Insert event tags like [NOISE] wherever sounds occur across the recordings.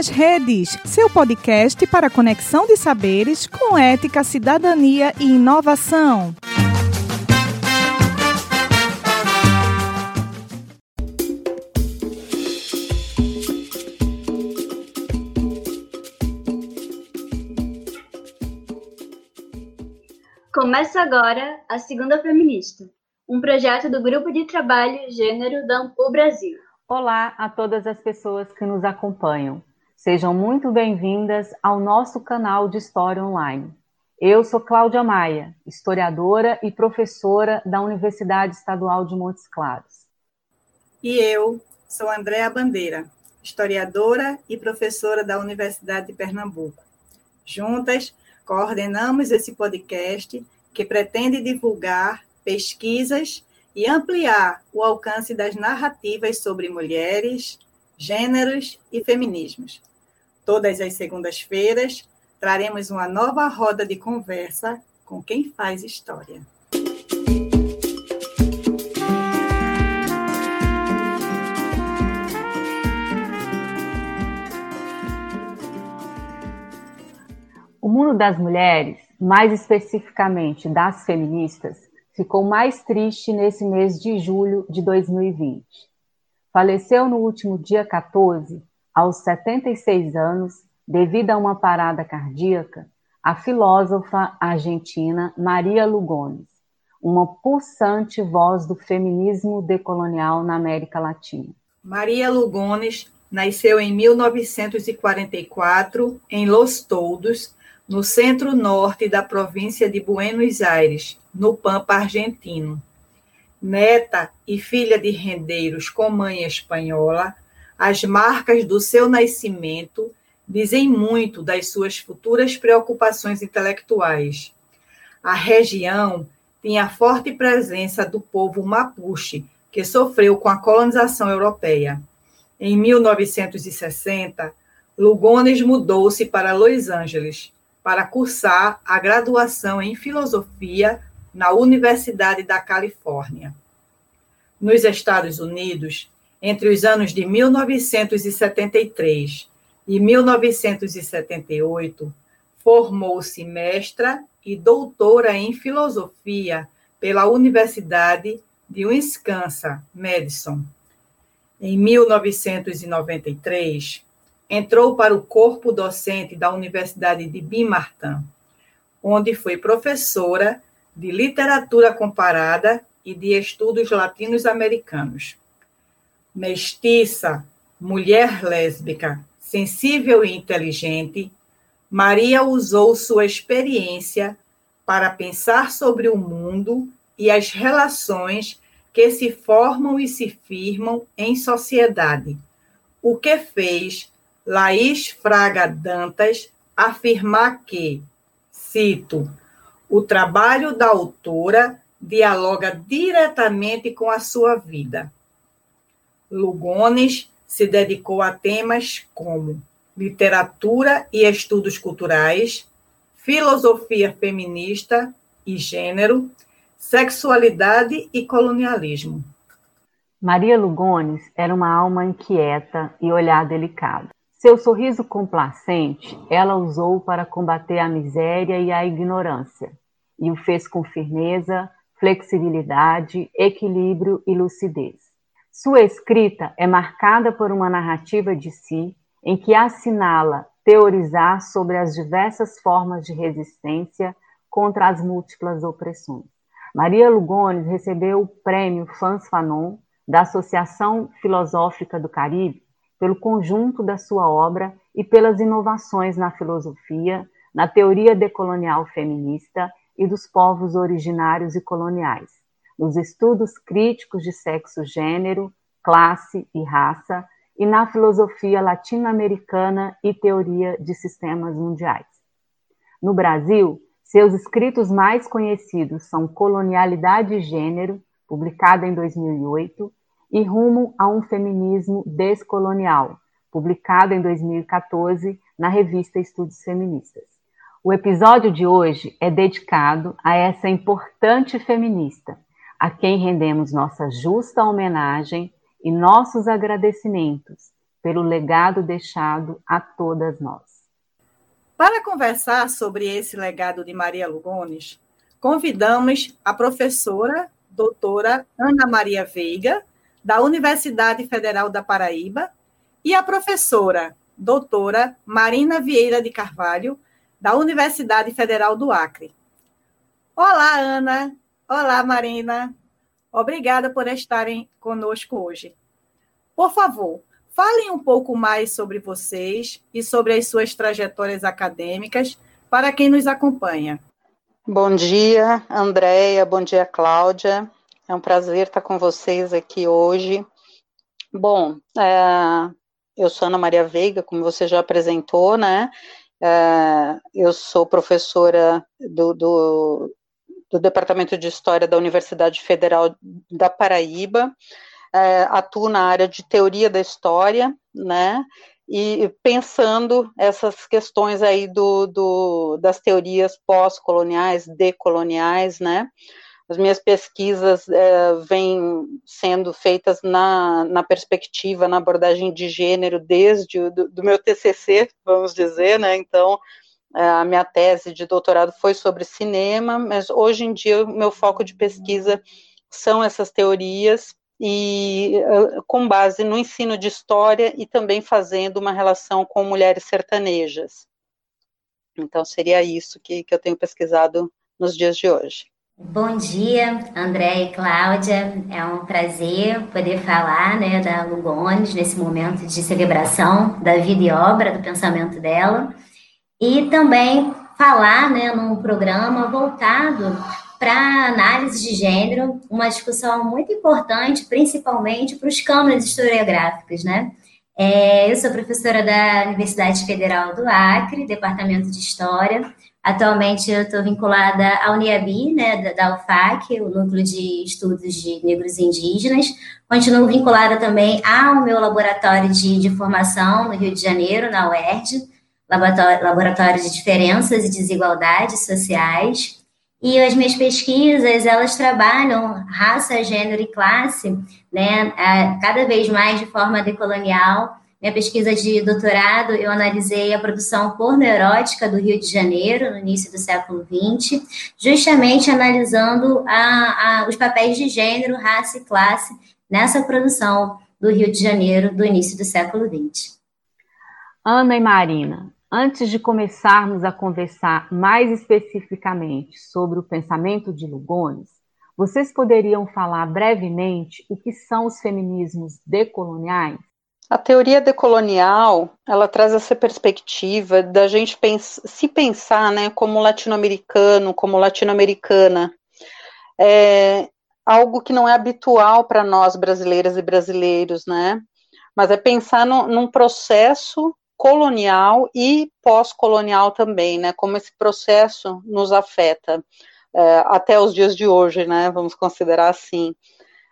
nas Redes, seu podcast para conexão de saberes com ética, cidadania e inovação. Começa agora a Segunda Feminista, um projeto do Grupo de Trabalho Gênero da Ampul Brasil. Olá a todas as pessoas que nos acompanham. Sejam muito bem-vindas ao nosso canal de História Online. Eu sou Cláudia Maia, historiadora e professora da Universidade Estadual de Montes Claros. E eu sou Andréa Bandeira, historiadora e professora da Universidade de Pernambuco. Juntas, coordenamos esse podcast que pretende divulgar pesquisas e ampliar o alcance das narrativas sobre mulheres, gêneros e feminismos. Todas as segundas-feiras traremos uma nova roda de conversa com quem faz história. O mundo das mulheres, mais especificamente das feministas, ficou mais triste nesse mês de julho de 2020. Faleceu no último dia 14, aos 76 anos, devido a uma parada cardíaca, a filósofa argentina Maria Lugones, uma pulsante voz do feminismo decolonial na América Latina. Maria Lugones nasceu em 1944 em Los Toldos, no centro-norte da província de Buenos Aires, no Pampa argentino. Neta e filha de rendeiros com mãe espanhola, as marcas do seu nascimento dizem muito das suas futuras preocupações intelectuais. A região tinha forte presença do povo mapuche, que sofreu com a colonização europeia. Em 1960, Lugones mudou-se para Los Angeles, para cursar a graduação em filosofia na Universidade da Califórnia. Nos Estados Unidos, entre os anos de 1973 e 1978, formou-se mestra e doutora em filosofia pela Universidade de Wisconsin, Madison. Em 1993, entrou para o corpo docente da Universidade de Bimartin, onde foi professora de literatura comparada e de estudos latinos-americanos. Mestiça, mulher lésbica, sensível e inteligente, Maria usou sua experiência para pensar sobre o mundo e as relações que se formam e se firmam em sociedade, o que fez Laís Fraga Dantas afirmar que, cito, o trabalho da autora dialoga diretamente com a sua vida. Lugones se dedicou a temas como literatura e estudos culturais, filosofia feminista e gênero, sexualidade e colonialismo. Maria Lugones era uma alma inquieta e olhar delicado. Seu sorriso complacente ela usou para combater a miséria e a ignorância, e o fez com firmeza, flexibilidade, equilíbrio e lucidez. Sua escrita é marcada por uma narrativa de si em que assinala teorizar sobre as diversas formas de resistência contra as múltiplas opressões. Maria Lugones recebeu o prêmio Fans Fanon da Associação Filosófica do Caribe pelo conjunto da sua obra e pelas inovações na filosofia, na teoria decolonial feminista e dos povos originários e coloniais, nos estudos críticos de sexo, gênero, classe e raça, e na filosofia latino-americana e teoria de sistemas mundiais. No Brasil, seus escritos mais conhecidos são Colonialidade e Gênero, publicado em 2008, e Rumo a um Feminismo Descolonial, publicado em 2014 na revista Estudos Feministas. O episódio de hoje é dedicado a essa importante feminista, a quem rendemos nossa justa homenagem e nossos agradecimentos pelo legado deixado a todas nós. Para conversar sobre esse legado de Maria Lugones, convidamos a professora doutora Ana Maria Veiga, da Universidade Federal da Paraíba, e a professora doutora Marina Vieira de Carvalho, da Universidade Federal do Acre. Olá, Ana. Olá, Marina. Obrigada por estarem conosco hoje. Por favor, falem um pouco mais sobre vocês e sobre as suas trajetórias acadêmicas para quem nos acompanha. Bom dia, Andréia. Bom dia, Cláudia. É um prazer estar com vocês aqui hoje. Bom, é, eu sou Ana Maria Veiga, como você já apresentou, né? É, eu sou professora do, do, do, Departamento de História da Universidade Federal da Paraíba, é, atuo na área de teoria da história, né? E pensando essas questões aí do, do das teorias pós-coloniais, decoloniais, né? As minhas pesquisas é, vêm sendo feitas na, na perspectiva, na abordagem de gênero, desde o do, do meu TCC, vamos dizer, né? Então, a minha tese de doutorado foi sobre cinema, mas hoje em dia o meu foco de pesquisa são essas teorias e é, com base no ensino de história e também fazendo uma relação com mulheres sertanejas. Então seria isso que, que eu tenho pesquisado nos dias de hoje. Bom dia, André e Cláudia. É um prazer poder falar né, da Lugones nesse momento de celebração da vida e obra, do pensamento dela, e também falar né, num programa voltado para análise de gênero, uma discussão muito importante, principalmente para os câmaras historiográficos, né? É, eu sou professora da Universidade Federal do Acre, Departamento de História, Atualmente eu estou vinculada à Uniabi, né, da, da UFAC, o Núcleo de Estudos de Negros e Indígenas. Continuo vinculada também ao meu laboratório de, de formação no Rio de Janeiro, na UERJ, laboratório, de Diferenças e Desigualdades Sociais. E as minhas pesquisas, elas trabalham raça, gênero e classe, né, cada vez mais de forma decolonial, minha pesquisa de doutorado, eu analisei a produção pornoerótica do Rio de Janeiro, no início do século XX, justamente analisando a, a, os papéis de gênero, raça e classe nessa produção do Rio de Janeiro do início do século XX. Ana e Marina, antes de começarmos a conversar mais especificamente sobre o pensamento de Lugones, vocês poderiam falar brevemente o que são os feminismos decoloniais? A teoria decolonial, ela traz essa perspectiva da gente pens se pensar, né, como latino-americano, como latino-americana, é algo que não é habitual para nós brasileiras e brasileiros, né, mas é pensar no, num processo colonial e pós-colonial também, né, como esse processo nos afeta é, até os dias de hoje, né, vamos considerar assim.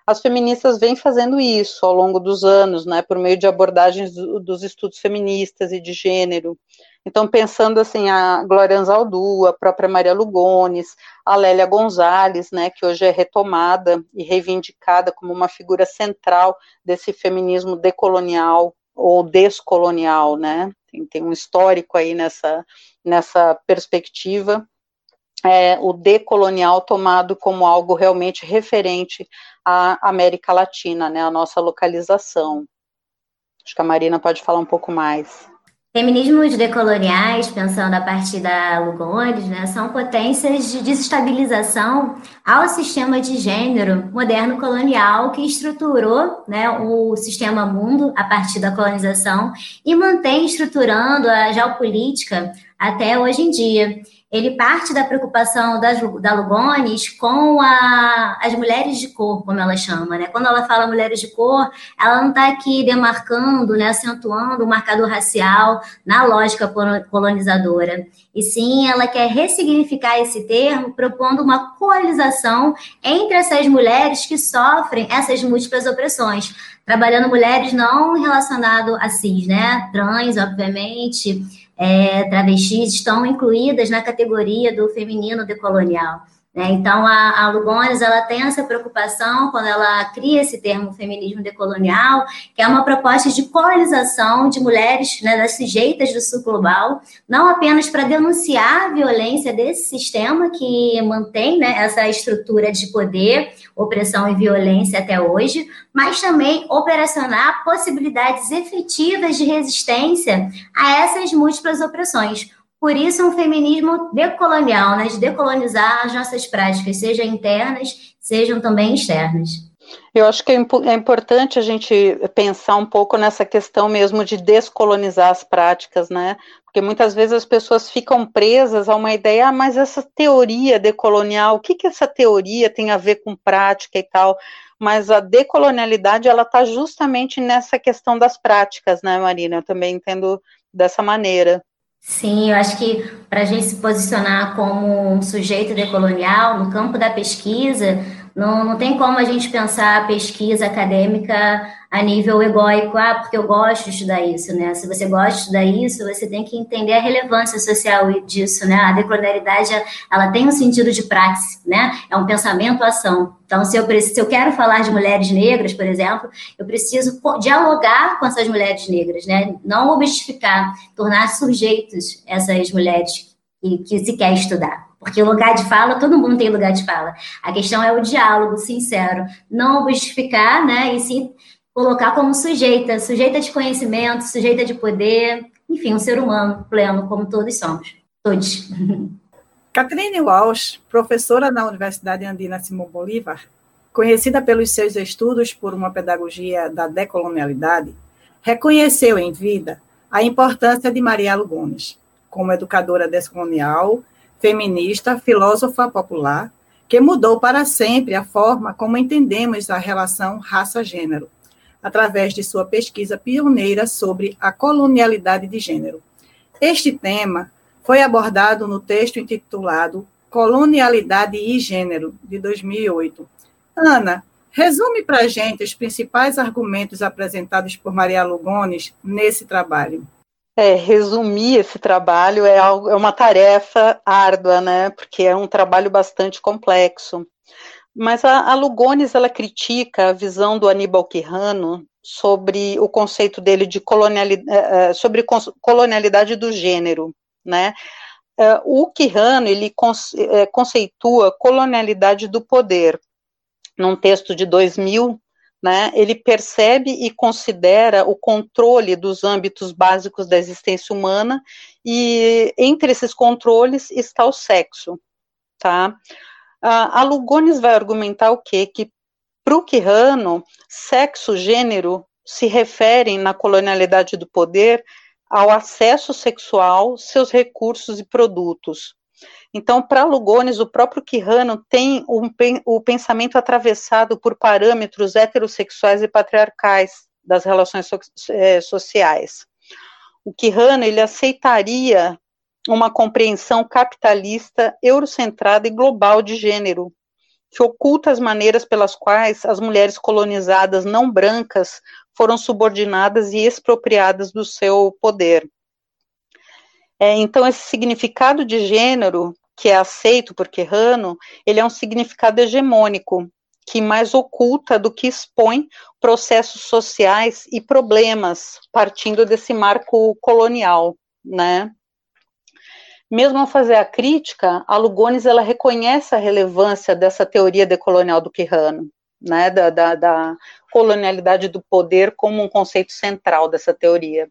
As feministas vêm fazendo isso ao longo dos anos, né, por meio de abordagens do, dos estudos feministas e de gênero. Então, pensando assim, a Glória Anzaldu, a própria Maria Lugones, a Lélia Gonzalez, né, que hoje é retomada e reivindicada como uma figura central desse feminismo decolonial ou descolonial, né, tem, tem um histórico aí nessa, nessa perspectiva, é, o decolonial tomado como algo realmente referente à América Latina, né, a nossa localização. Acho que a Marina pode falar um pouco mais. Feminismos decoloniais, pensando a partir da Lugones, né, são potências de desestabilização ao sistema de gênero moderno colonial que estruturou né, o sistema mundo a partir da colonização e mantém estruturando a geopolítica até hoje em dia ele parte da preocupação das, da Lugones com a, as mulheres de cor, como ela chama, né? Quando ela fala mulheres de cor, ela não está aqui demarcando, né, acentuando o marcador racial na lógica colonizadora. E sim, ela quer ressignificar esse termo, propondo uma coalização entre essas mulheres que sofrem essas múltiplas opressões, trabalhando mulheres não relacionadas a cis, né? Trans, obviamente, é, travestis estão incluídas na categoria do feminino decolonial. Né? Então, a, a Lugones, ela tem essa preocupação quando ela cria esse termo feminismo decolonial, que é uma proposta de colonização de mulheres né, das sujeitas do sul global, não apenas para denunciar a violência desse sistema que mantém né, essa estrutura de poder, opressão e violência até hoje, mas também operacionar possibilidades efetivas de resistência a essas múltiplas opressões. Por isso, um feminismo decolonial, né, de decolonizar as nossas práticas, sejam internas, sejam também externas. Eu acho que é, é importante a gente pensar um pouco nessa questão mesmo de descolonizar as práticas, né? Porque muitas vezes as pessoas ficam presas a uma ideia, ah, mas essa teoria decolonial, o que, que essa teoria tem a ver com prática e tal? Mas a decolonialidade, ela está justamente nessa questão das práticas, né, Marina? Eu também entendo dessa maneira. Sim, eu acho que para a gente se posicionar como um sujeito decolonial no campo da pesquisa, não, não tem como a gente pensar a pesquisa acadêmica a nível egóico, ah, porque eu gosto de estudar isso, né? Se você gosta de estudar isso, você tem que entender a relevância social disso, né? A decolonialidade, ela tem um sentido de praxe, né? É um pensamento-ação. Então, se eu, se eu quero falar de mulheres negras, por exemplo, eu preciso dialogar com essas mulheres negras, né? Não objetificar, tornar sujeitos essas mulheres que, que se quer estudar. Porque lugar de fala, todo mundo tem lugar de fala. A questão é o diálogo sincero, não objetificar, né? E sim colocar como sujeita, sujeita de conhecimento, sujeita de poder, enfim, um ser humano pleno, como todos somos. Todos. [LAUGHS] Catherine Walsh, professora na Universidade Andina Simão Bolívar, conhecida pelos seus estudos por uma pedagogia da decolonialidade, reconheceu em vida a importância de Maria Lugones como educadora descolonial, feminista, filósofa popular, que mudou para sempre a forma como entendemos a relação raça-gênero, através de sua pesquisa pioneira sobre a colonialidade de gênero. Este tema foi abordado no texto intitulado Colonialidade e Gênero, de 2008. Ana, resume para a gente os principais argumentos apresentados por Maria Lugones nesse trabalho. É, resumir esse trabalho é, algo, é uma tarefa árdua, né? Porque é um trabalho bastante complexo. Mas a, a Lugones ela critica a visão do Aníbal Quirrano sobre o conceito dele de colonialidade, eh, eh, sobre colonialidade do gênero, né? Eh, o Quirrano ele conceitua colonialidade do poder. Num texto de 2000, né, ele percebe e considera o controle dos âmbitos básicos da existência humana e entre esses controles está o sexo, tá? a Lugones vai argumentar o quê? Que para o Quirrano, sexo, gênero se referem na colonialidade do poder ao acesso sexual, seus recursos e produtos. Então, para Lugones, o próprio Quirrano tem um, o pensamento atravessado por parâmetros heterossexuais e patriarcais das relações so, é, sociais. O Quirrano ele aceitaria uma compreensão capitalista, eurocentrada e global de gênero, que oculta as maneiras pelas quais as mulheres colonizadas não brancas foram subordinadas e expropriadas do seu poder. É, então, esse significado de gênero, que é aceito por Querrano, ele é um significado hegemônico, que mais oculta do que expõe processos sociais e problemas, partindo desse marco colonial, né? Mesmo ao fazer a crítica, a Lugones ela reconhece a relevância dessa teoria decolonial do Quirrano, né, da, da, da colonialidade do poder como um conceito central dessa teoria.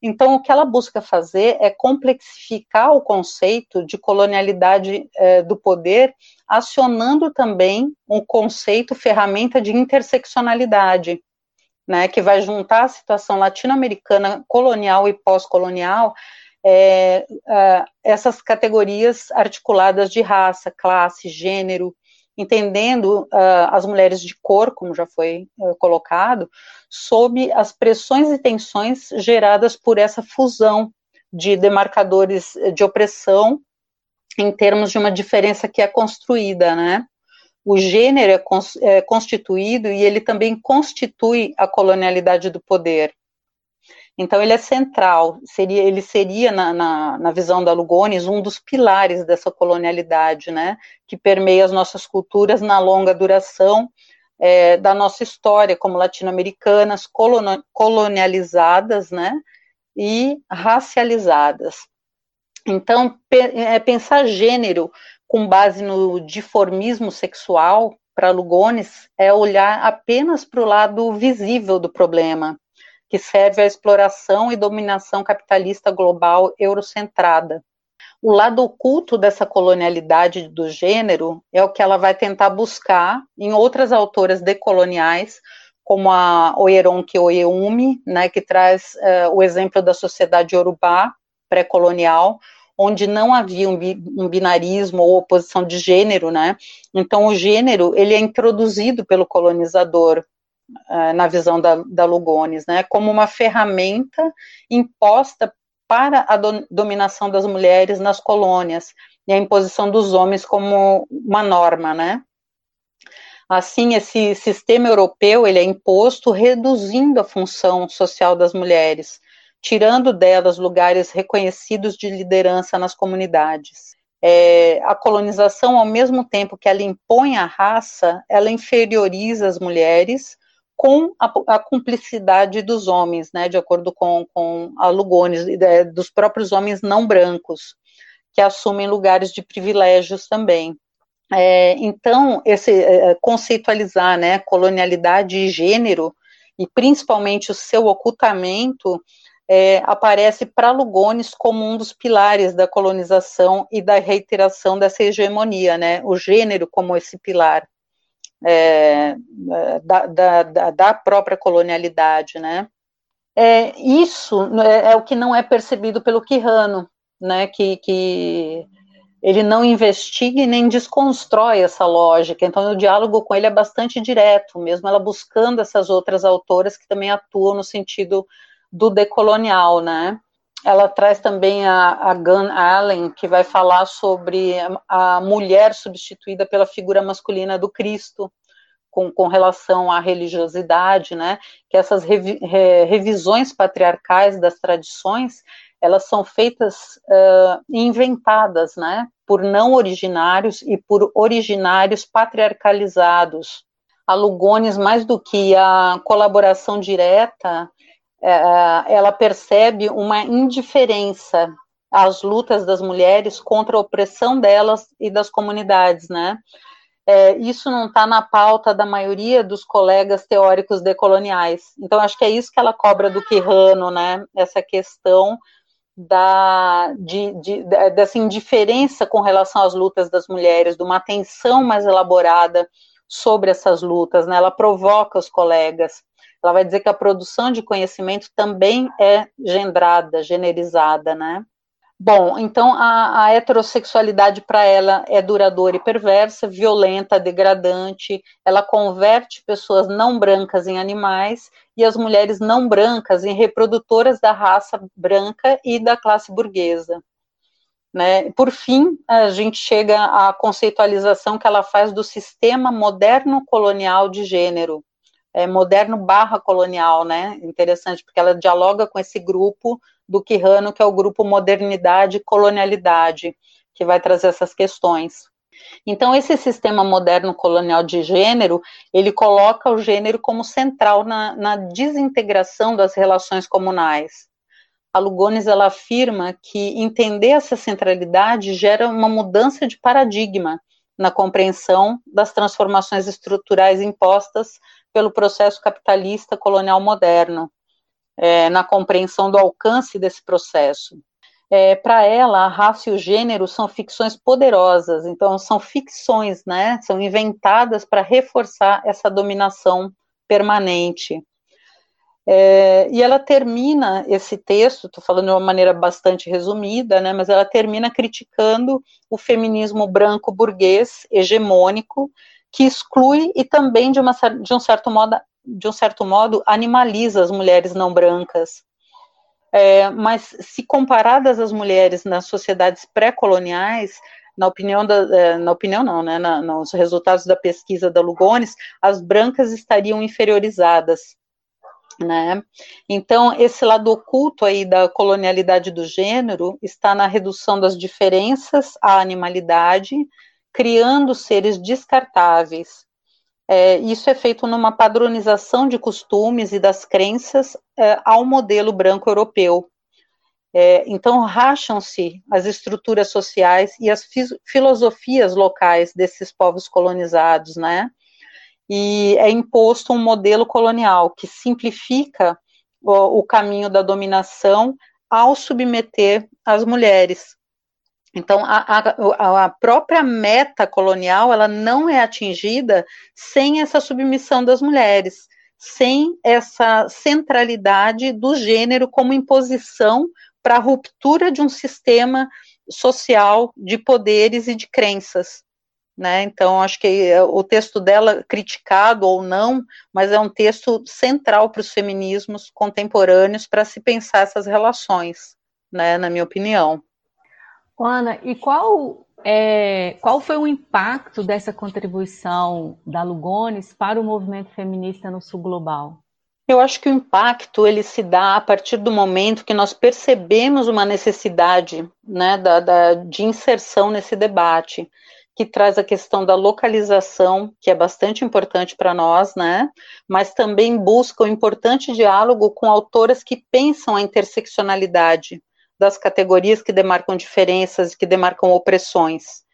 Então, o que ela busca fazer é complexificar o conceito de colonialidade eh, do poder, acionando também um conceito, ferramenta de interseccionalidade, né, que vai juntar a situação latino-americana colonial e pós-colonial é, é, essas categorias articuladas de raça, classe, gênero, entendendo uh, as mulheres de cor, como já foi uh, colocado, sob as pressões e tensões geradas por essa fusão de demarcadores de opressão em termos de uma diferença que é construída, né? O gênero é, cons é constituído e ele também constitui a colonialidade do poder. Então ele é central, seria, ele seria na, na, na, visão da Lugones um dos pilares dessa colonialidade, né, que permeia as nossas culturas na longa duração é, da nossa história como latino-americanas, colonializadas, né, e racializadas. Então é, pensar gênero com base no diformismo sexual para Lugones é olhar apenas para o lado visível do problema que serve à exploração e dominação capitalista global eurocentrada. O lado oculto dessa colonialidade do gênero é o que ela vai tentar buscar em outras autoras decoloniais, como a Oyeronke Oyeyumi, né, que traz uh, o exemplo da sociedade Yorubá pré-colonial, onde não havia um, bi, um, binarismo ou oposição de gênero, né? Então o gênero ele é introduzido pelo colonizador na visão da, da Lugones, né, como uma ferramenta imposta para a do, dominação das mulheres nas colônias e a imposição dos homens como uma norma, né. Assim, esse sistema europeu ele é imposto reduzindo a função social das mulheres, tirando delas lugares reconhecidos de liderança nas comunidades. É, a colonização, ao mesmo tempo que ela impõe a raça, ela inferioriza as mulheres, com a, a, cumplicidade dos homens, né, de acordo com, com a Lugones, dos próprios homens não brancos, que assumem lugares de privilégios também. É, então, esse é, conceitualizar, né, colonialidade e gênero, e principalmente o seu ocultamento, é, aparece para Lugones como um dos pilares da colonização e da reiteração dessa hegemonia, né, o gênero como esse pilar é, da, da, da, própria colonialidade, né? É, isso é, é, o que não é percebido pelo Quirrano, né? Que, que ele não investiga e nem desconstrói essa lógica. Então, o diálogo com ele é bastante direto, mesmo ela buscando essas outras autoras que também atuam no sentido do decolonial, né? Ela traz também a, a Gun Allen, que vai falar sobre a mulher substituída pela figura masculina do Cristo, com, com relação à religiosidade, né? Que essas revi, re, revisões patriarcais das tradições, elas são feitas uh, inventadas, né? Por não originários e por originários patriarcalizados. A Lugones, mais do que a colaboração direta, ela percebe uma indiferença às lutas das mulheres contra a opressão delas e das comunidades, né? É, isso não está na pauta da maioria dos colegas teóricos decoloniais. Então, acho que é isso que ela cobra do Quirrano, né? Essa questão da, de, de, dessa indiferença com relação às lutas das mulheres, de uma atenção mais elaborada sobre essas lutas, né? Ela provoca os colegas ela vai dizer que a produção de conhecimento também é gendrada, generizada, né? Bom, então a, a heterossexualidade para ela é duradoura e perversa, violenta, degradante, ela converte pessoas não brancas em animais e as mulheres não brancas em reprodutoras da raça branca e da classe burguesa. Né? Por fim, a gente chega à conceitualização que ela faz do sistema moderno colonial de gênero, é, moderno barra colonial, né? Interessante, porque ela dialoga com esse grupo do Quirrano, que é o grupo Modernidade e Colonialidade, que vai trazer essas questões. Então, esse sistema moderno colonial de gênero, ele coloca o gênero como central na, na desintegração das relações comunais. A Lugones, ela afirma que entender essa centralidade gera uma mudança de paradigma na compreensão das transformações estruturais impostas pelo processo capitalista colonial moderno, é, na compreensão do alcance desse processo. É, para ela, a raça e o gênero são ficções poderosas, então são ficções, né? São inventadas para reforçar essa dominação permanente. É, e ela termina esse texto, estou falando de uma maneira bastante resumida, né, mas ela termina criticando o feminismo branco burguês hegemônico que exclui e também de, uma, de um certo modo de um certo modo animaliza as mulheres não brancas. É, mas se comparadas às mulheres nas sociedades pré-coloniais, na opinião da, é, na opinião não, né, na, nos resultados da pesquisa da Lugones, as brancas estariam inferiorizadas. Né? Então, esse lado oculto aí da colonialidade do gênero está na redução das diferenças à animalidade, criando seres descartáveis. É, isso é feito numa padronização de costumes e das crenças é, ao modelo branco europeu. É, então, racham-se as estruturas sociais e as filosofias locais desses povos colonizados, né? e é imposto um modelo colonial que simplifica o, o caminho da dominação ao submeter as mulheres. Então, a, a, a, própria meta colonial, ela não é atingida sem essa submissão das mulheres, sem essa centralidade do gênero como imposição para a ruptura de um sistema social de poderes e de crenças né? Então, acho que é, o texto dela, criticado ou não, mas é um texto central para os feminismos contemporâneos para se pensar essas relações, né? Na minha opinião. Ana, e qual é, qual foi o impacto dessa contribuição da Lugones para o movimento feminista no sul global? Eu acho que o impacto ele se dá a partir do momento que nós percebemos uma necessidade né, da, da, de inserção nesse debate que traz a questão da localização, que é bastante importante para nós, né? Mas também busca um importante diálogo com autoras que pensam a interseccionalidade das categorias que demarcam diferenças, que demarcam opressões.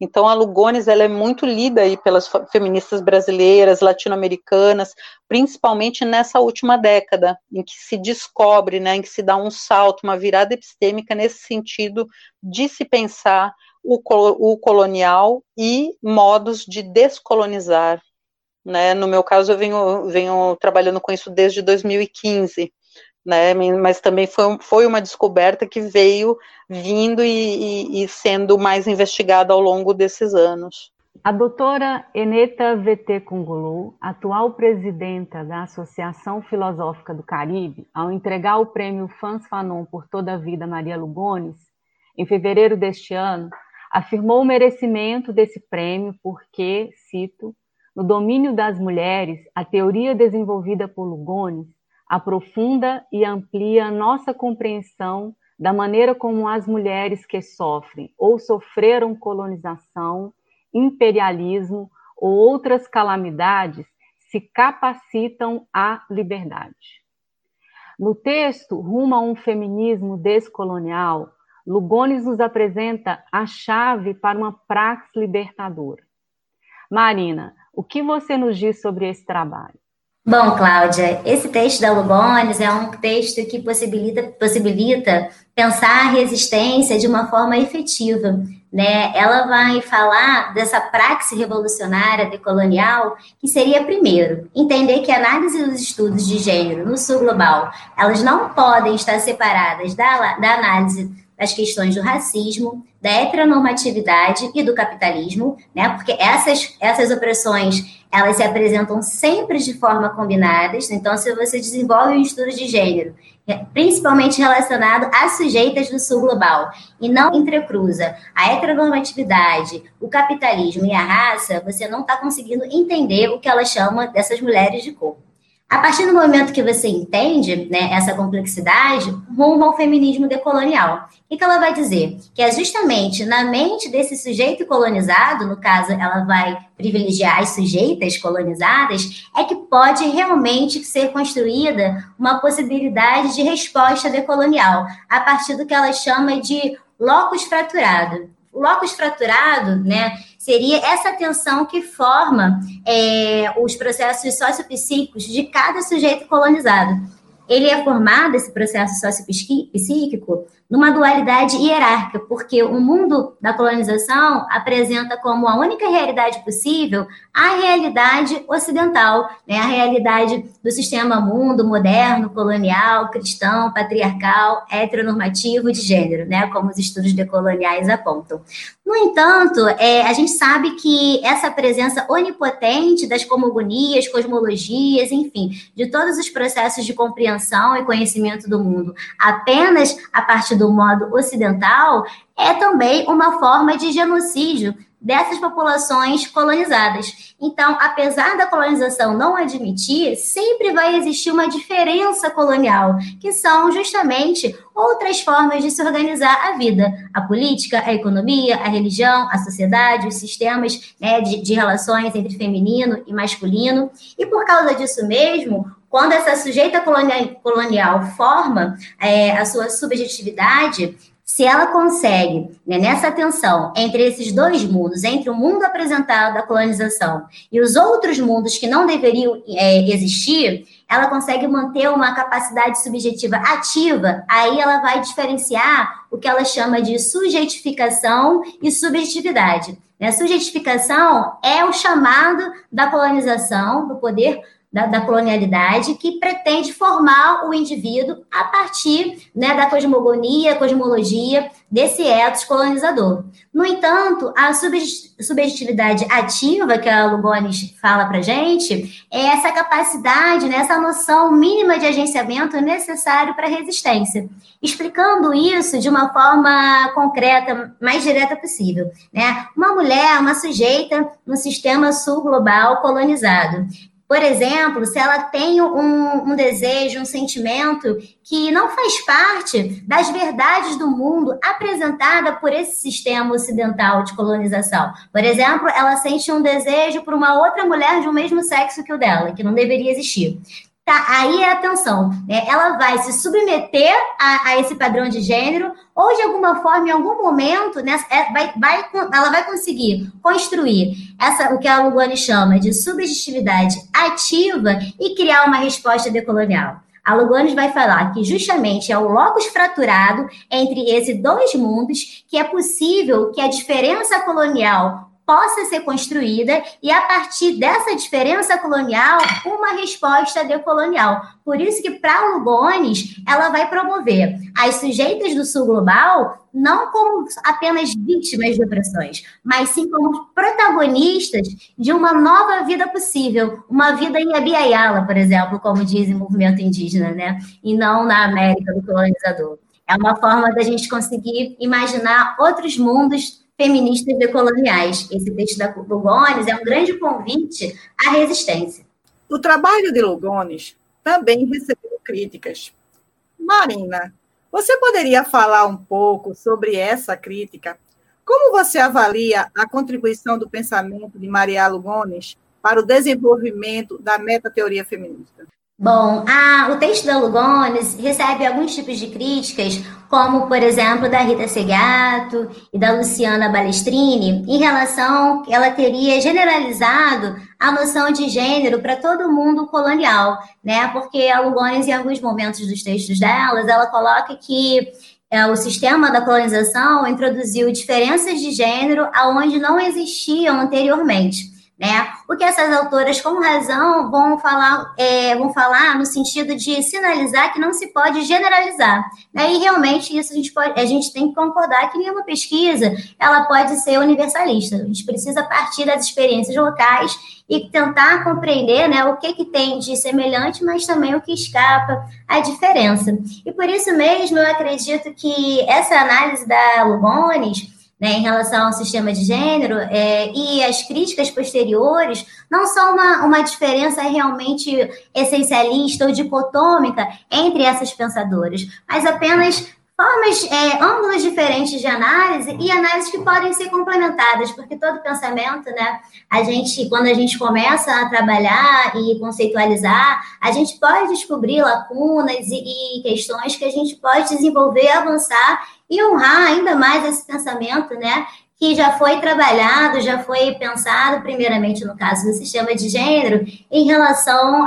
Então, a Lugones ela é muito lida aí pelas feministas brasileiras, latino-americanas, principalmente nessa última década, em que se descobre, né, em que se dá um salto, uma virada epistêmica nesse sentido de se pensar o, o colonial e modos de descolonizar. Né? No meu caso, eu venho, venho trabalhando com isso desde 2015. Né, mas também foi, foi uma descoberta que veio vindo e, e, e, sendo mais investigada ao longo desses anos. A doutora Eneta VT Congolu, atual presidenta da Associação Filosófica do Caribe, ao entregar o prêmio Fans Fanon por toda a vida Maria Lugones, em fevereiro deste ano, afirmou o merecimento desse prêmio porque, cito, no domínio das mulheres, a teoria desenvolvida por Lugones aprofunda e amplia nossa compreensão da maneira como as mulheres que sofrem ou sofreram colonização, imperialismo ou outras calamidades se capacitam à liberdade. No texto Rumo a um Feminismo Descolonial, Lugones nos apresenta a chave para uma praxis libertadora. Marina, o que você nos diz sobre esse trabalho? Bom, Cláudia, esse texto da Lugones é um texto que possibilita, possibilita pensar a resistência de uma forma efetiva. Né? Ela vai falar dessa praxe revolucionária decolonial, que seria, primeiro, entender que a análise dos estudos de gênero no sul global, elas não podem estar separadas da, da análise das questões do racismo, da heteronormatividade e do capitalismo, né? Porque essas, essas opressões elas se apresentam sempre de forma combinadas. Então, se você desenvolve um estudo de gênero, é, principalmente relacionado às sujeitas do sul global, e não entrecruza a heteronormatividade, o capitalismo e a raça, você não está conseguindo entender o que ela chama dessas mulheres de cor. A partir do momento que você entende né, essa complexidade, rumo ao feminismo decolonial. O que ela vai dizer? Que é justamente na mente desse sujeito colonizado, no caso, ela vai privilegiar as sujeitas colonizadas, é que pode realmente ser construída uma possibilidade de resposta decolonial, a partir do que ela chama de locus fraturado. Locus fraturado, né, seria essa tensão que forma é, os processos sociopsíquicos de cada sujeito colonizado. Ele é formado, esse processo sociopsíquico, numa dualidade hierárquica, porque o mundo da colonização apresenta como a única realidade possível a realidade ocidental, né? a realidade do sistema mundo moderno, colonial, cristão, patriarcal, heteronormativo de gênero, né? como os estudos decoloniais apontam. No entanto, é, a gente sabe que essa presença onipotente das cosmogonias, cosmologias, enfim, de todos os processos de compreensão e conhecimento do mundo, apenas a partir do modo ocidental, é também uma forma de genocídio dessas populações colonizadas. Então, apesar da colonização não admitir, sempre vai existir uma diferença colonial, que são justamente outras formas de se organizar a vida, a política, a economia, a religião, a sociedade, os sistemas né, de, de relações entre feminino e masculino. E por causa disso mesmo, quando essa sujeita colonial, forma é, a sua subjetividade, se ela consegue, né, nessa tensão entre esses dois mundos, entre o mundo apresentado da colonização e os outros mundos que não deveriam é, existir, ela consegue manter uma capacidade subjetiva ativa, aí ela vai diferenciar o que ela chama de sujeitificação e subjetividade. Né? Subjetificação é o chamado da colonização, do poder da, da, colonialidade que pretende formar o indivíduo a partir né, da cosmogonia, cosmologia desse ethos colonizador. No entanto, a subjetividade ativa que a Lugones fala para gente é essa capacidade, né, essa noção mínima de agenciamento necessário para a resistência. Explicando isso de uma forma concreta, mais direta possível. Né? Uma mulher, uma sujeita no sistema sul global colonizado por exemplo, se ela tem um, um, desejo, um sentimento que não faz parte das verdades do mundo apresentada por esse sistema ocidental de colonização. Por exemplo, ela sente um desejo por uma outra mulher de um mesmo sexo que o dela, que não deveria existir. Tá, aí é atenção, né? ela vai se submeter a, a, esse padrão de gênero, ou de alguma forma, em algum momento, né, é, vai, vai, ela vai conseguir construir essa, o que a Lugani chama de subjetividade ativa e criar uma resposta decolonial. A Lugones vai falar que justamente é o locus fraturado entre esses dois mundos que é possível que a diferença colonial possa ser construída e, a partir dessa diferença colonial, uma resposta decolonial. Por isso que, para Lugones, ela vai promover as sujeitas do sul global não como apenas vítimas de opressões, mas sim como protagonistas de uma nova vida possível, uma vida em Abiayala, por exemplo, como diz o movimento indígena, né? E não na América do colonizador. É uma forma da gente conseguir imaginar outros mundos feministas decoloniais. Esse texto da Lugones é um grande convite à resistência. O trabalho de Lugones também recebeu críticas. Marina, você poderia falar um pouco sobre essa crítica? Como você avalia a contribuição do pensamento de Maria Lugones para o desenvolvimento da metateoria feminista? Bom, a, o texto da Lugones recebe alguns tipos de críticas, como, por exemplo, da Rita Segato e da Luciana Balestrini, em relação que ela teria generalizado a noção de gênero para todo mundo colonial, né? Porque a Lugones, em alguns momentos dos textos delas, ela coloca que é, o sistema da colonização introduziu diferenças de gênero aonde não existiam anteriormente né? O que essas autoras, com razão, vão falar, é, vão falar no sentido de sinalizar que não se pode generalizar. Né? E realmente isso a gente, pode, a gente tem que concordar que nenhuma pesquisa ela pode ser universalista. A gente precisa partir das experiências locais e tentar compreender né, o que, que tem de semelhante, mas também o que escapa à diferença. E por isso mesmo eu acredito que essa análise da Lugones né, em relação ao sistema de gênero, é, e as críticas posteriores não são uma, uma diferença realmente essencialista ou dicotômica entre essas pensadoras, mas apenas formas, é, ângulos diferentes de análise e análises que podem ser complementadas, porque todo pensamento, né, a gente, quando a gente começa a trabalhar e conceitualizar, a gente pode descobrir lacunas e, e questões que a gente pode desenvolver, avançar e honrar ainda mais esse pensamento, né, que já foi trabalhado, já foi pensado, primeiramente no caso do sistema de gênero, em relação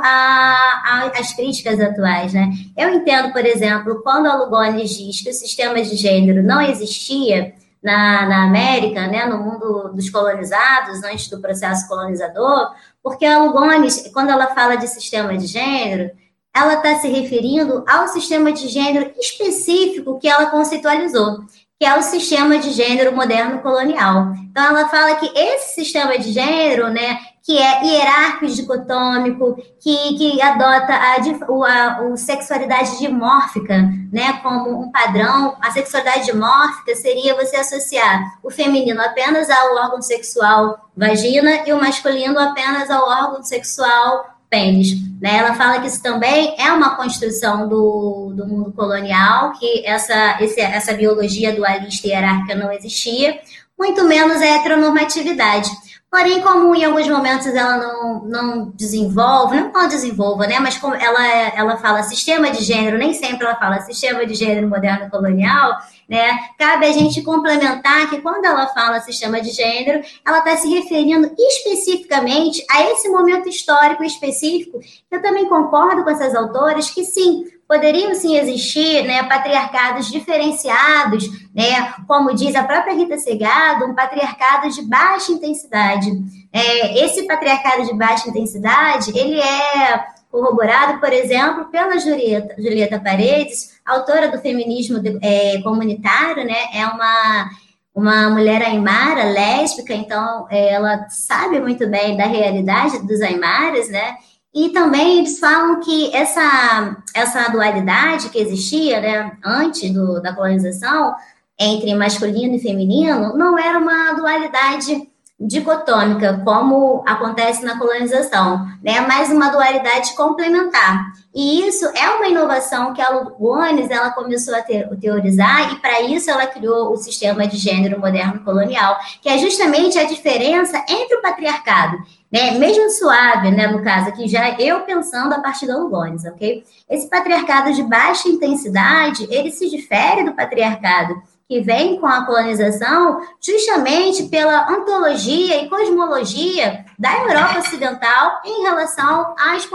às críticas atuais. Né? Eu entendo, por exemplo, quando a Lugones diz que o sistema de gênero não existia na, na América, né, no mundo dos colonizados, antes do processo colonizador, porque a Lugones, quando ela fala de sistema de gênero, ela está se referindo ao sistema de gênero específico que ela conceitualizou, que é o sistema de gênero moderno colonial. Então, ela fala que esse sistema de gênero, né, que é hierárquico dicotômico, que, que adota a, a, a, sexualidade dimórfica né, como um padrão. A sexualidade dimórfica seria você associar o feminino apenas ao órgão sexual vagina e o masculino apenas ao órgão sexual pênis. Né? Ela fala que isso também é uma construção do, do mundo colonial, que essa, esse, essa biologia dualista e hierárquica não existia, muito menos a heteronormatividade. Porém, como em alguns momentos ela não, não desenvolve, não não desenvolva, né? Mas como ela, ela fala sistema de gênero, nem sempre ela fala sistema de gênero moderno colonial, né? Cabe a gente complementar que quando ela fala sistema de gênero, ela está se referindo especificamente a esse momento histórico específico. Eu também concordo com essas autoras que sim, poderiam sim existir né, patriarcados diferenciados, né, como diz a própria Rita Segado, um patriarcado de baixa intensidade. É, esse patriarcado de baixa intensidade, ele é corroborado, por exemplo, pela Julieta, Julieta Paredes, autora do feminismo é, comunitário, né, é uma uma mulher aimara, lésbica, então ela sabe muito bem da realidade dos aimaras, né? E também eles falam que essa, essa dualidade que existia né, antes do, da colonização entre masculino e feminino não era uma dualidade dicotômica, como acontece na colonização, né? mas uma dualidade complementar. E isso é uma inovação que a Lugones ela começou a teorizar, e para isso ela criou o sistema de gênero moderno colonial, que é justamente a diferença entre o patriarcado né? Mesmo suave, né? No caso aqui, já eu pensando a partir da Lugones, ok? Esse patriarcado de baixa intensidade, ele se difere do patriarcado que vem com a colonização, justamente pela ontologia e cosmologia da Europa Ocidental em relação às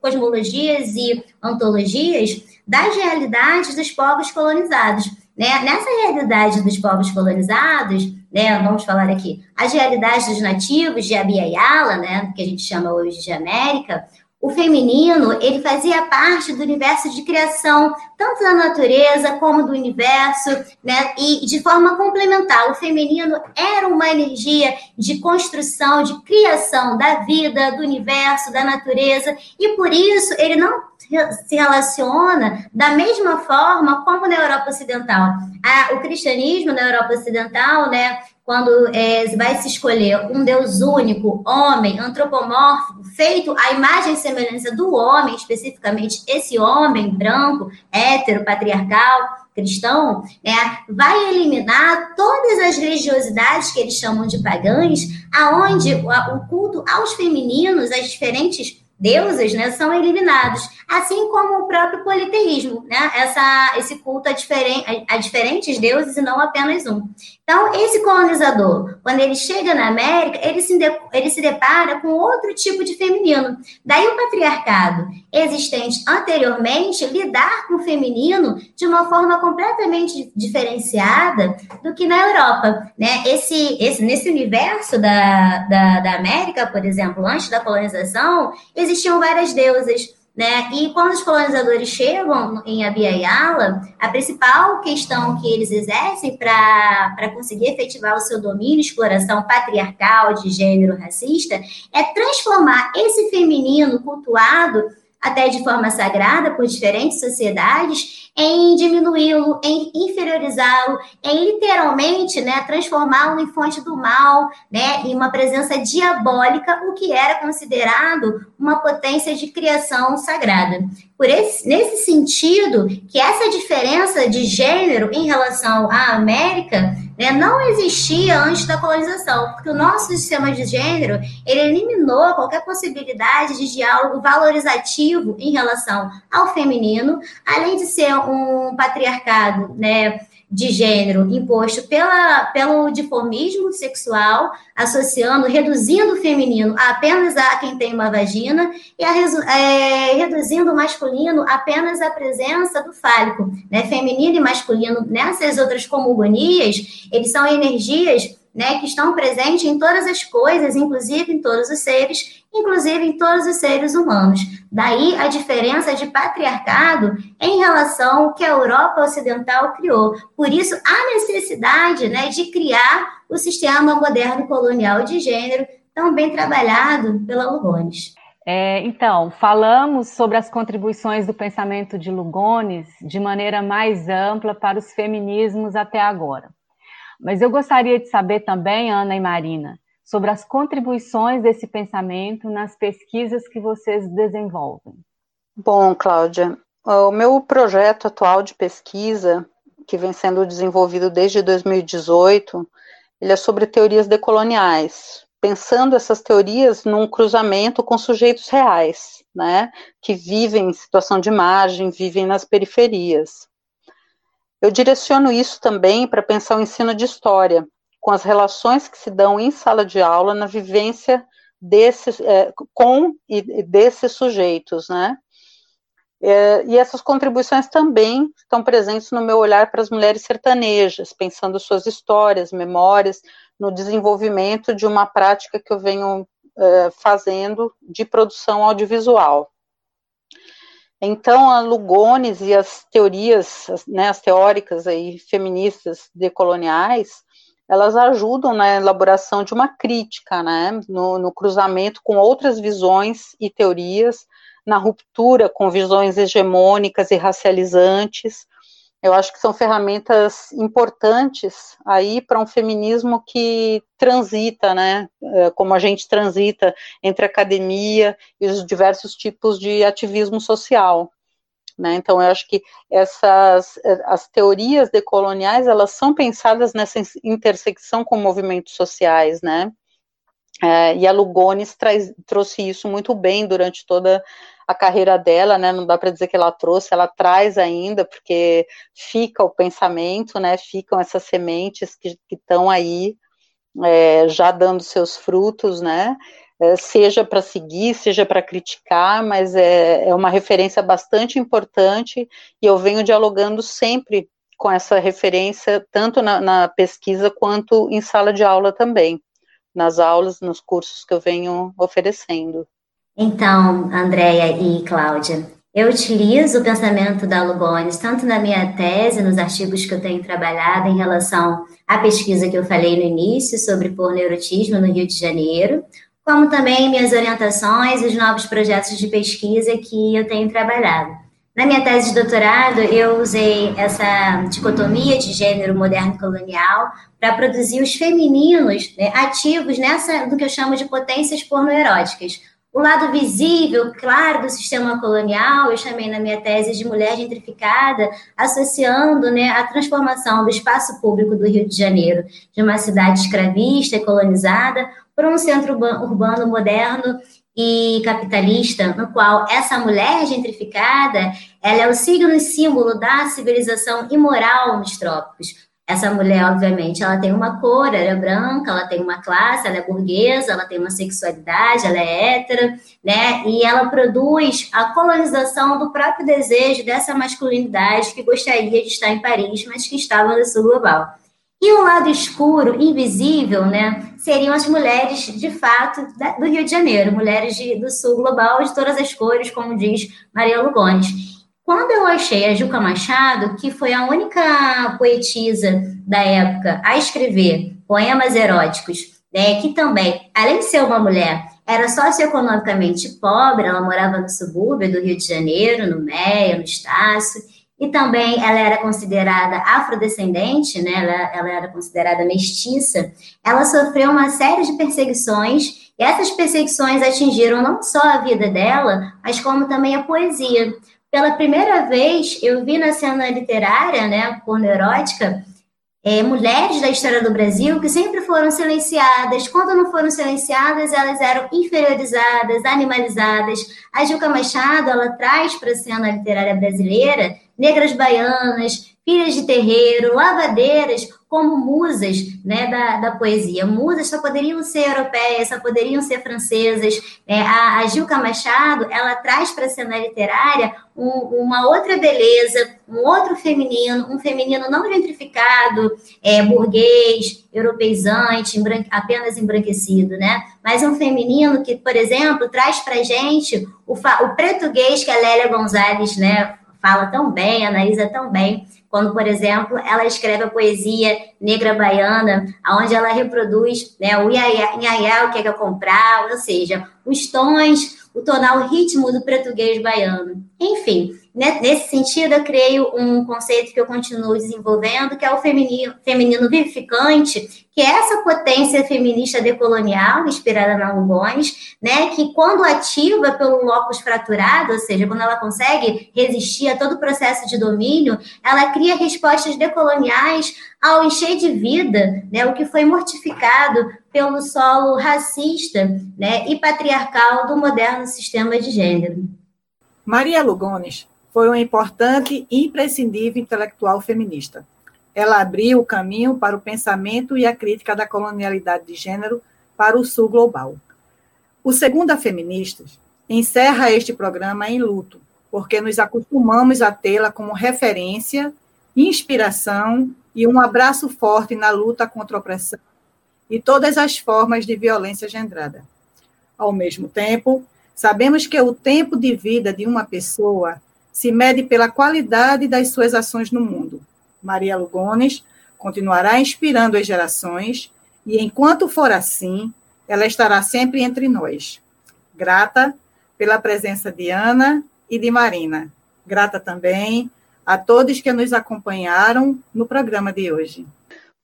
cosmologias e ontologias das realidades dos povos colonizados. Né? Nessa realidade dos povos colonizados, né, vamos falar aqui, as realidades dos nativos de Abiyala, né, que a gente chama hoje de América, o feminino, ele fazia parte do universo de criação, tanto da natureza como do universo, né? E de forma complementar, o feminino era uma energia de construção, de criação da vida, do universo, da natureza, e por isso ele não se relaciona da mesma forma como na Europa Ocidental. o cristianismo na Europa Ocidental, né, quando é, vai se escolher um Deus único, homem, antropomórfico, feito à imagem e semelhança do homem, especificamente esse homem branco, hétero, patriarcal, cristão, né, vai eliminar todas as religiosidades que eles chamam de pagãs, aonde o, culto aos femininos, as diferentes deuses, né, são eliminados, assim como o próprio politeísmo, né, essa, esse culto a, diferen, a, a diferentes deuses e não apenas um. Então, esse colonizador, quando ele chega na América, ele se, ele se depara com outro tipo de feminino. Daí o patriarcado existente anteriormente lidar com o feminino de uma forma completamente diferenciada do que na Europa. Né? Esse, esse, nesse universo da, da, da América, por exemplo, antes da colonização, existiam várias deusas né? E quando os colonizadores chegam em Abiyala, a principal questão que eles exercem para conseguir efetivar o seu domínio, exploração patriarcal, de gênero racista, é transformar esse feminino cultuado até de forma sagrada por diferentes sociedades, em diminuí-lo, em inferiorizá-lo, em literalmente né, transformá-lo em fonte do mal, né, em uma presença diabólica, o que era considerado uma potência de criação sagrada. Por esse, nesse sentido, que essa diferença de gênero em relação à América né, não existia antes da colonização, porque o nosso sistema de gênero ele eliminou qualquer possibilidade de diálogo valorizativo em relação ao feminino, além de ser um patriarcado, né, de gênero imposto pela, pelo diformismo sexual, associando, reduzindo o feminino apenas a quem tem uma vagina e a, é, reduzindo o masculino apenas à presença do fálico, né? Feminino e masculino nessas outras comogonias, eles são energias né, que estão presentes em todas as coisas, inclusive em todos os seres, inclusive em todos os seres humanos. Daí a diferença de patriarcado em relação ao que a Europa Ocidental criou. Por isso, a necessidade né, de criar o sistema moderno colonial de gênero, tão bem trabalhado pela Lugones. É, então, falamos sobre as contribuições do pensamento de Lugones de maneira mais ampla para os feminismos até agora. Mas eu gostaria de saber também, Ana e Marina, sobre as contribuições desse pensamento nas pesquisas que vocês desenvolvem. Bom, Cláudia, o meu projeto atual de pesquisa, que vem sendo desenvolvido desde 2018, ele é sobre teorias decoloniais, pensando essas teorias num cruzamento com sujeitos reais, né, que vivem em situação de margem, vivem nas periferias. Eu direciono isso também para pensar o ensino de história, com as relações que se dão em sala de aula na vivência desses, é, com e desses sujeitos, né? É, e essas contribuições também estão presentes no meu olhar para as mulheres sertanejas, pensando suas histórias, memórias, no desenvolvimento de uma prática que eu venho é, fazendo de produção audiovisual. Então, a Lugones e as teorias, né, as teóricas aí feministas decoloniais, elas ajudam na elaboração de uma crítica, né, no, no cruzamento com outras visões e teorias, na ruptura com visões hegemônicas e racializantes, eu acho que são ferramentas importantes aí para um feminismo que transita, né, é, como a gente transita entre a academia e os diversos tipos de ativismo social. Né? Então, eu acho que essas as teorias decoloniais elas são pensadas nessa intersecção com movimentos sociais, né? É, e a Lugones traz, trouxe isso muito bem durante toda a carreira dela, né? Não dá para dizer que ela trouxe, ela traz ainda, porque fica o pensamento, né? Ficam essas sementes que estão aí é, já dando seus frutos, né? É, seja para seguir, seja para criticar, mas é, é uma referência bastante importante e eu venho dialogando sempre com essa referência, tanto na, na pesquisa quanto em sala de aula também, nas aulas, nos cursos que eu venho oferecendo. Então, Andréia e Cláudia, eu utilizo o pensamento da Lugones tanto na minha tese, nos artigos que eu tenho trabalhado em relação à pesquisa que eu falei no início sobre porneurotismo no Rio de Janeiro, como também minhas orientações e os novos projetos de pesquisa que eu tenho trabalhado. Na minha tese de doutorado, eu usei essa dicotomia de gênero moderno e colonial para produzir os femininos né, ativos nessa do que eu chamo de potências pornoeróticas, o lado visível, claro, do sistema colonial, eu chamei na minha tese de mulher gentrificada, associando né, a transformação do espaço público do Rio de Janeiro, de uma cidade escravista e colonizada, para um centro urbano moderno e capitalista, no qual essa mulher gentrificada, ela é o signo e símbolo da civilização imoral nos trópicos, essa mulher, obviamente, ela tem uma cor, ela é branca, ela tem uma classe, ela é burguesa, ela tem uma sexualidade, ela é hétera, né? E ela produz a colonização do próprio desejo dessa masculinidade que gostaria de estar em Paris, mas que estava no sul global. E o lado escuro, invisível, né, seriam as mulheres, de fato, do Rio de Janeiro, mulheres de, do sul global, de todas as cores, como diz Maria Lugones. Quando eu achei a Juca Machado, que foi a única poetisa da época a escrever poemas eróticos, né, que também, além de ser uma mulher, era socioeconomicamente pobre, ela morava no subúrbio do Rio de Janeiro, no Meia, no Estácio, e também ela era considerada afrodescendente, né, ela, ela era considerada mestiça, ela sofreu uma série de perseguições, e essas perseguições atingiram não só a vida dela, mas como também a poesia pela primeira vez, eu vi na cena literária, né, pornoerótica, é, mulheres da história do Brasil que sempre foram silenciadas. Quando não foram silenciadas, elas eram inferiorizadas, animalizadas. A Juca Machado, ela traz para a cena literária brasileira negras baianas, filhas de terreiro, lavadeiras, como musas né, da, da poesia. Musas só poderiam ser europeias, só poderiam ser francesas. É, a, a Gilca Machado, ela traz para a cena literária um, uma outra beleza, um outro feminino, um feminino não gentrificado, é, burguês, europeizante, apenas embranquecido, né? Mas um feminino que, por exemplo, traz para gente o, o português que a Lélia Gonzalez né, fala tão bem, analisa tão bem, quando, por exemplo, ela escreve a poesia negra baiana, onde ela reproduz né, o iaiá, o que é que eu comprar, ou seja, os tons, o tonal, o ritmo do português baiano. Enfim, nesse sentido, eu creio um conceito que eu continuo desenvolvendo, que é o feminino, feminino vivificante, que é essa potência feminista decolonial, inspirada na Lugones, né, que quando ativa pelo locus fraturado, ou seja, quando ela consegue resistir a todo o processo de domínio, ela cria respostas decoloniais ao encher de vida né, o que foi mortificado pelo solo racista né, e patriarcal do moderno sistema de gênero. Maria Lugones foi uma importante e imprescindível intelectual feminista. Ela abriu o caminho para o pensamento e a crítica da colonialidade de gênero para o sul global. O Segunda Feministas encerra este programa em luto, porque nos acostumamos a tê-la como referência, inspiração e um abraço forte na luta contra a opressão e todas as formas de violência gendrada. Ao mesmo tempo, sabemos que o tempo de vida de uma pessoa se mede pela qualidade das suas ações no mundo. Maria Lugones continuará inspirando as gerações e, enquanto for assim, ela estará sempre entre nós. Grata pela presença de Ana e de Marina. Grata também a todos que nos acompanharam no programa de hoje.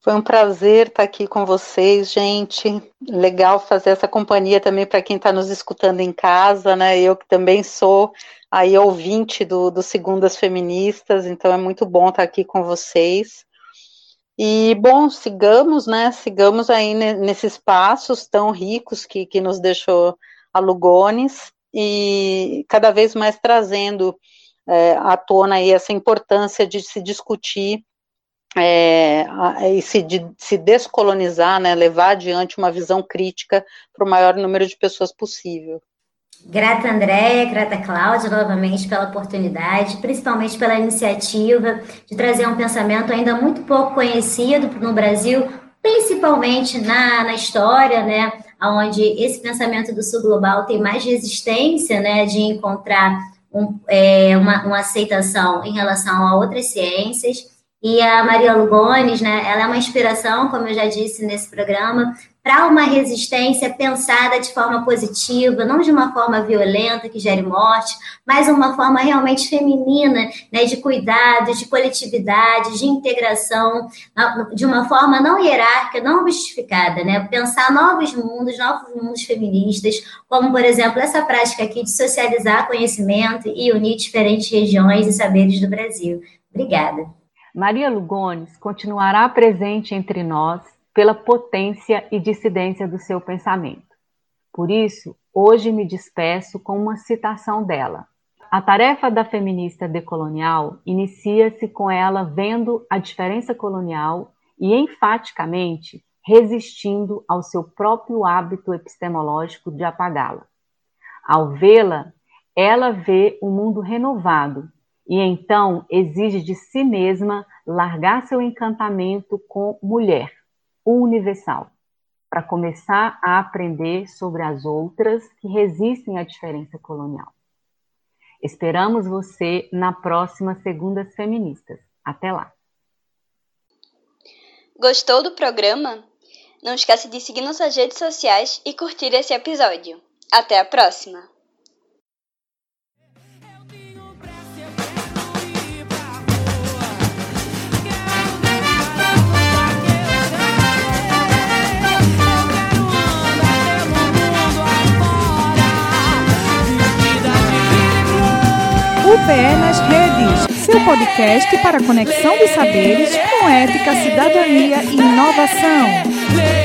Foi um prazer estar aqui com vocês, gente. Legal fazer essa companhia também para quem está nos escutando em casa, né? Eu que também sou aí ouvinte do, do Segundas Feministas, então é muito bom estar aqui com vocês. E, bom, sigamos, né? Sigamos aí nesses passos tão ricos que, que nos deixou a Lugones e cada vez mais trazendo é, à tona aí essa importância de se discutir é, e se, se descolonizar, né, levar adiante uma visão crítica para o maior número de pessoas possível. Grata Andréia, grata Cláudia novamente pela oportunidade, principalmente pela iniciativa de trazer um pensamento ainda muito pouco conhecido no Brasil, principalmente na, na história, né, onde esse pensamento do sul global tem mais resistência, né, de encontrar um, é, uma, uma aceitação em relação a outras ciências. E a Maria Lugones, né, ela é uma inspiração, como eu já disse nesse programa, para uma resistência pensada de forma positiva, não de uma forma violenta que gere morte, mas uma forma realmente feminina, né, de cuidado, de coletividade, de integração, de uma forma não hierárquica, não justificada, né, pensar novos mundos, novos mundos feministas, como por exemplo essa prática aqui de socializar conhecimento e unir diferentes regiões e saberes do Brasil. Obrigada. Maria Lugones continuará presente entre nós pela potência e dissidência do seu pensamento. Por isso, hoje me despeço com uma citação dela. A tarefa da feminista decolonial inicia-se com ela vendo a diferença colonial e enfaticamente resistindo ao seu próprio hábito epistemológico de apagá-la. Ao vê-la, ela vê um mundo renovado e então exige de si mesma largar seu encantamento com mulher universal, para começar a aprender sobre as outras que resistem à diferença colonial. Esperamos você na próxima Segundas Feministas. Até lá! Gostou do programa? Não esqueça de seguir nossas redes sociais e curtir esse episódio. Até a próxima! UPE nas redes, seu podcast para conexão de saberes com ética, cidadania e inovação.